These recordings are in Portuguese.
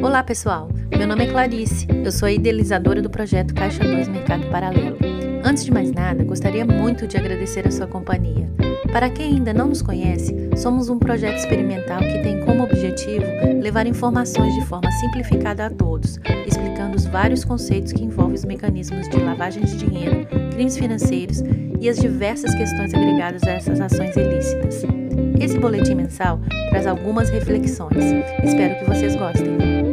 Olá, pessoal. Meu nome é Clarice. Eu sou a idealizadora do projeto Caixa 2 Mercado Paralelo. Antes de mais nada, gostaria muito de agradecer a sua companhia. Para quem ainda não nos conhece, somos um projeto experimental que tem como objetivo levar informações de forma simplificada a todos, explicando os vários conceitos que envolvem os mecanismos de lavagem de dinheiro, crimes financeiros e as diversas questões agregadas a essas ações ilícitas. Esse boletim mensal traz algumas reflexões. Espero que vocês gostem.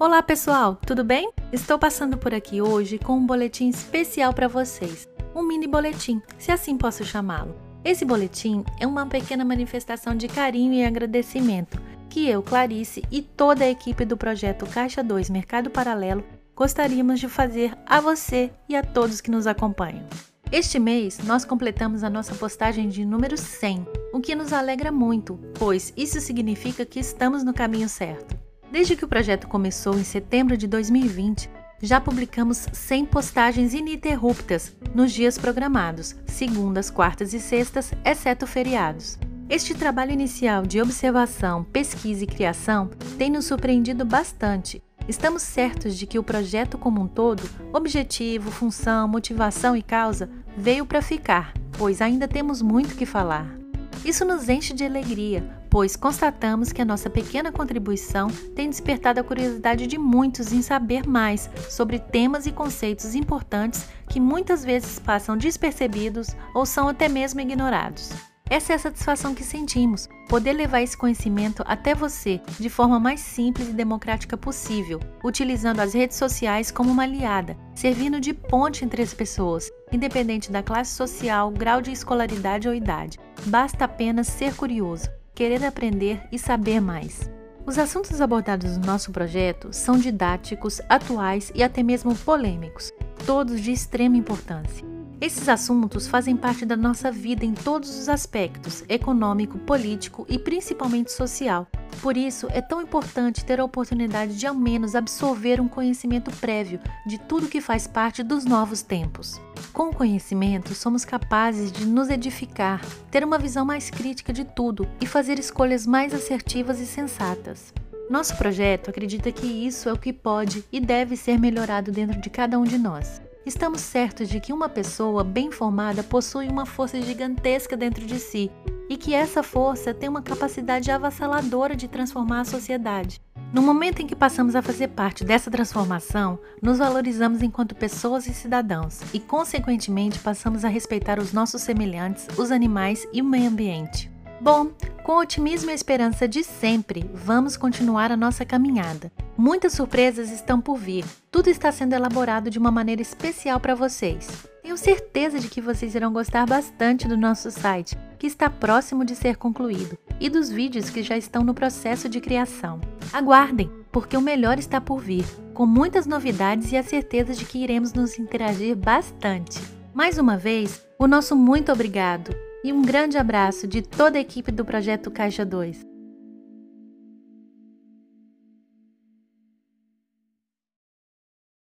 Olá, pessoal, tudo bem? Estou passando por aqui hoje com um boletim especial para vocês. Um mini boletim, se assim posso chamá-lo. Esse boletim é uma pequena manifestação de carinho e agradecimento que eu, Clarice e toda a equipe do projeto Caixa 2 Mercado Paralelo gostaríamos de fazer a você e a todos que nos acompanham. Este mês, nós completamos a nossa postagem de número 100, o que nos alegra muito, pois isso significa que estamos no caminho certo. Desde que o projeto começou em setembro de 2020, já publicamos 100 postagens ininterruptas nos dias programados, segundas, quartas e sextas, exceto feriados. Este trabalho inicial de observação, pesquisa e criação tem nos surpreendido bastante Estamos certos de que o projeto como um todo, objetivo, função, motivação e causa, veio para ficar, pois ainda temos muito que falar. Isso nos enche de alegria, pois constatamos que a nossa pequena contribuição tem despertado a curiosidade de muitos em saber mais sobre temas e conceitos importantes que muitas vezes passam despercebidos ou são até mesmo ignorados. Essa é a satisfação que sentimos, poder levar esse conhecimento até você de forma mais simples e democrática possível, utilizando as redes sociais como uma aliada, servindo de ponte entre as pessoas, independente da classe social, grau de escolaridade ou idade. Basta apenas ser curioso, querer aprender e saber mais. Os assuntos abordados no nosso projeto são didáticos, atuais e até mesmo polêmicos, todos de extrema importância. Esses assuntos fazem parte da nossa vida em todos os aspectos econômico, político e principalmente social. Por isso, é tão importante ter a oportunidade de ao menos absorver um conhecimento prévio de tudo que faz parte dos novos tempos. Com o conhecimento, somos capazes de nos edificar, ter uma visão mais crítica de tudo e fazer escolhas mais assertivas e sensatas. Nosso projeto acredita que isso é o que pode e deve ser melhorado dentro de cada um de nós. Estamos certos de que uma pessoa bem formada possui uma força gigantesca dentro de si e que essa força tem uma capacidade avassaladora de transformar a sociedade. No momento em que passamos a fazer parte dessa transformação, nos valorizamos enquanto pessoas e cidadãos e, consequentemente, passamos a respeitar os nossos semelhantes, os animais e o meio ambiente. Bom, com o otimismo e a esperança de sempre, vamos continuar a nossa caminhada. Muitas surpresas estão por vir. Tudo está sendo elaborado de uma maneira especial para vocês. Tenho certeza de que vocês irão gostar bastante do nosso site, que está próximo de ser concluído, e dos vídeos que já estão no processo de criação. Aguardem, porque o melhor está por vir, com muitas novidades e a certeza de que iremos nos interagir bastante. Mais uma vez, o nosso muito obrigado e um grande abraço de toda a equipe do Projeto Caixa 2.